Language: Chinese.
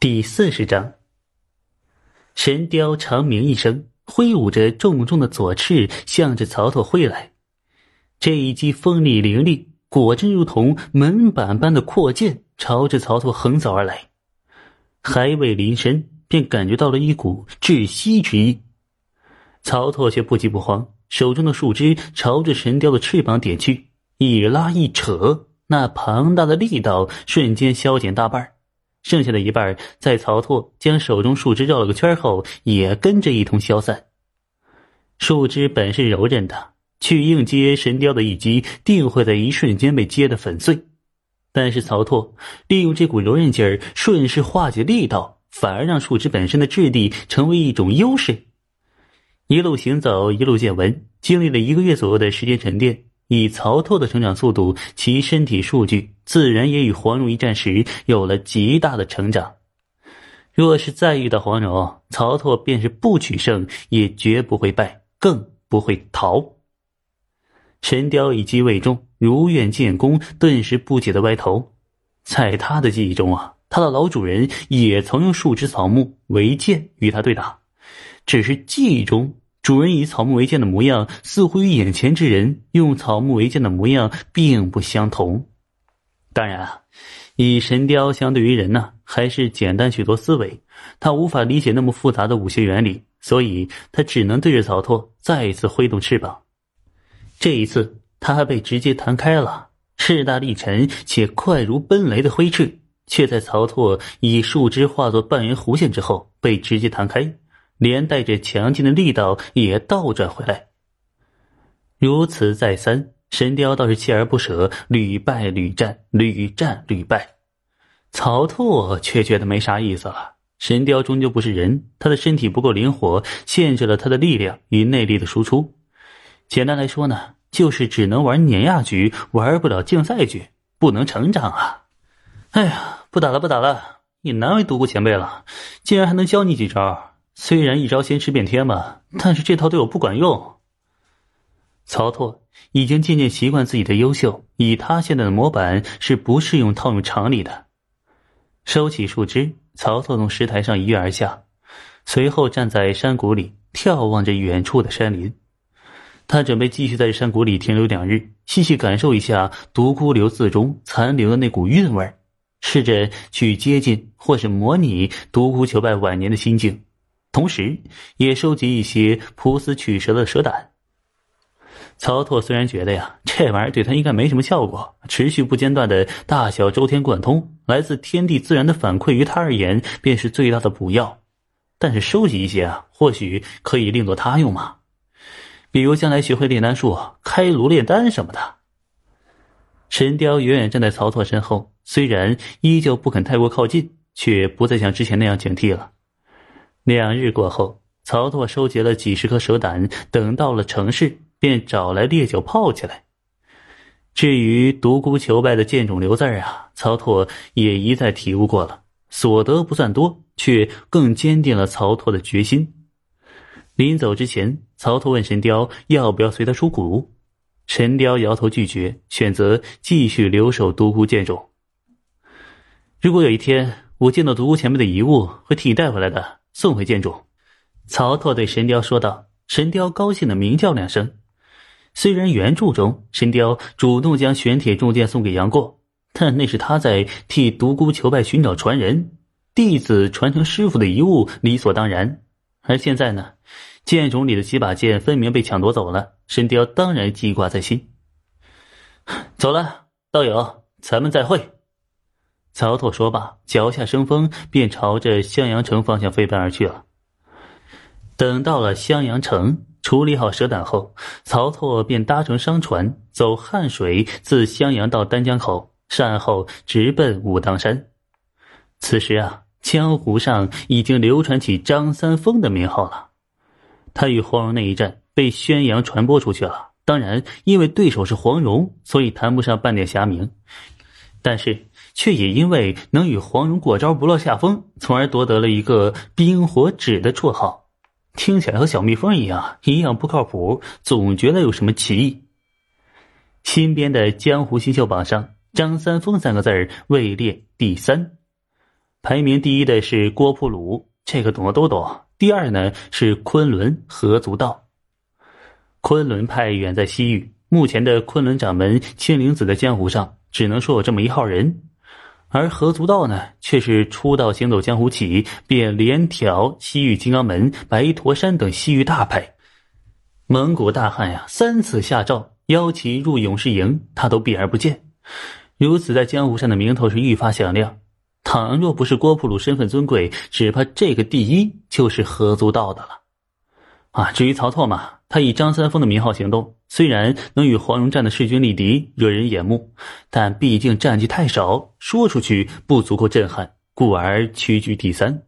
第四十章，神雕长鸣一声，挥舞着重重的左翅，向着曹操挥来。这一击锋利凌厉，果真如同门板般的阔剑，朝着曹操横扫而来。还未临身，便感觉到了一股窒息之意。曹操却不急不慌，手中的树枝朝着神雕的翅膀点去，一拉一扯，那庞大的力道瞬间消减大半。剩下的一半，在曹拓将手中树枝绕了个圈后，也跟着一同消散。树枝本是柔韧的，去硬接神雕的一击，定会在一瞬间被接得粉碎。但是曹拓利用这股柔韧劲儿，顺势化解力道，反而让树枝本身的质地成为一种优势。一路行走，一路见闻，经历了一个月左右的时间沉淀。以曹拓的成长速度，其身体数据自然也与黄蓉一战时有了极大的成长。若是再遇到黄蓉，曹拓便是不取胜也绝不会败，更不会逃。神雕一击未中，如愿建功，顿时不解的歪头。在他的记忆中啊，他的老主人也曾用树枝草木为剑与他对打，只是记忆中。主人以草木为剑的模样，似乎与眼前之人用草木为剑的模样并不相同。当然啊，以神雕相对于人呢，还是简单许多思维。他无法理解那么复杂的武学原理，所以他只能对着曹拓再一次挥动翅膀。这一次，他还被直接弹开了，势大力沉且快如奔雷的挥翅，却在曹拓以树枝化作半圆弧线之后被直接弹开。连带着强劲的力道也倒转回来。如此再三，神雕倒是锲而不舍，屡败屡战，屡战屡败。曹拓却觉得没啥意思了。神雕终究不是人，他的身体不够灵活，限制了他的力量与内力的输出。简单来说呢，就是只能玩碾压局，玩不了竞赛局，不能成长啊！哎呀，不打了，不打了！也难为独孤前辈了，竟然还能教你几招。虽然一招先吃遍天嘛，但是这套对我不管用。曹拓已经渐渐习惯自己的优秀，以他现在的模板是不适用套用常理的。收起树枝，曹拓从石台上一跃而下，随后站在山谷里眺望着远处的山林。他准备继续在山谷里停留两日，细细感受一下独孤流字中残留的那股韵味试着去接近或是模拟独孤求败晚年的心境。同时，也收集一些扑死取蛇的蛇胆。曹拓虽然觉得呀，这玩意儿对他应该没什么效果，持续不间断的大小周天贯通，来自天地自然的反馈于他而言便是最大的补药。但是收集一些啊，或许可以另作他用嘛。比如将来学会炼丹术，开炉炼丹什么的。神雕远远站在曹拓身后，虽然依旧不肯太过靠近，却不再像之前那样警惕了。两日过后，曹拓收集了几十颗蛇胆，等到了城市，便找来烈酒泡起来。至于独孤求败的剑种留字啊，曹拓也一再体悟过了，所得不算多，却更坚定了曹拓的决心。临走之前，曹拓问神雕要不要随他出谷，神雕摇头拒绝，选择继续留守独孤剑种。如果有一天我见到独孤前辈的遗物，会替你带回来的。送回剑主，曹拓对神雕说道。神雕高兴的鸣叫两声。虽然原著中神雕主动将玄铁重剑送给杨过，但那是他在替独孤求败寻找传人，弟子传承师傅的遗物理所当然。而现在呢，剑冢里的几把剑分明被抢夺走了，神雕当然记挂在心。走了，道友，咱们再会。曹拓说罢，脚下生风，便朝着襄阳城方向飞奔而去了。等到了襄阳城，处理好蛇胆后，曹拓便搭乘商船走汉水，自襄阳到丹江口，善后直奔武当山。此时啊，江湖上已经流传起张三丰的名号了。他与黄蓉那一战被宣扬传播出去了，当然，因为对手是黄蓉，所以谈不上半点侠名。但是。却也因为能与黄蓉过招不落下风，从而夺得了一个“冰火指”的绰号。听起来和小蜜蜂一样，一样不靠谱，总觉得有什么歧义。新编的江湖新秀榜上，张三丰三个字位列第三。排名第一的是郭普鲁，这个懂的都懂。第二呢是昆仑何足道。昆仑派远在西域，目前的昆仑掌门青灵子的江湖上只能说有这么一号人，而何足道呢，却是出道行走江湖起，便连挑西域金刚门、白驼山等西域大派。蒙古大汉呀，三次下诏邀其入勇士营，他都避而不见。如此在江湖上的名头是愈发响亮。倘若不是郭普鲁身份尊贵，只怕这个第一就是何足道的了。啊，至于曹操嘛，他以张三丰的名号行动，虽然能与黄蓉战的势均力敌，惹人眼目，但毕竟战绩太少，说出去不足够震撼，故而屈居第三。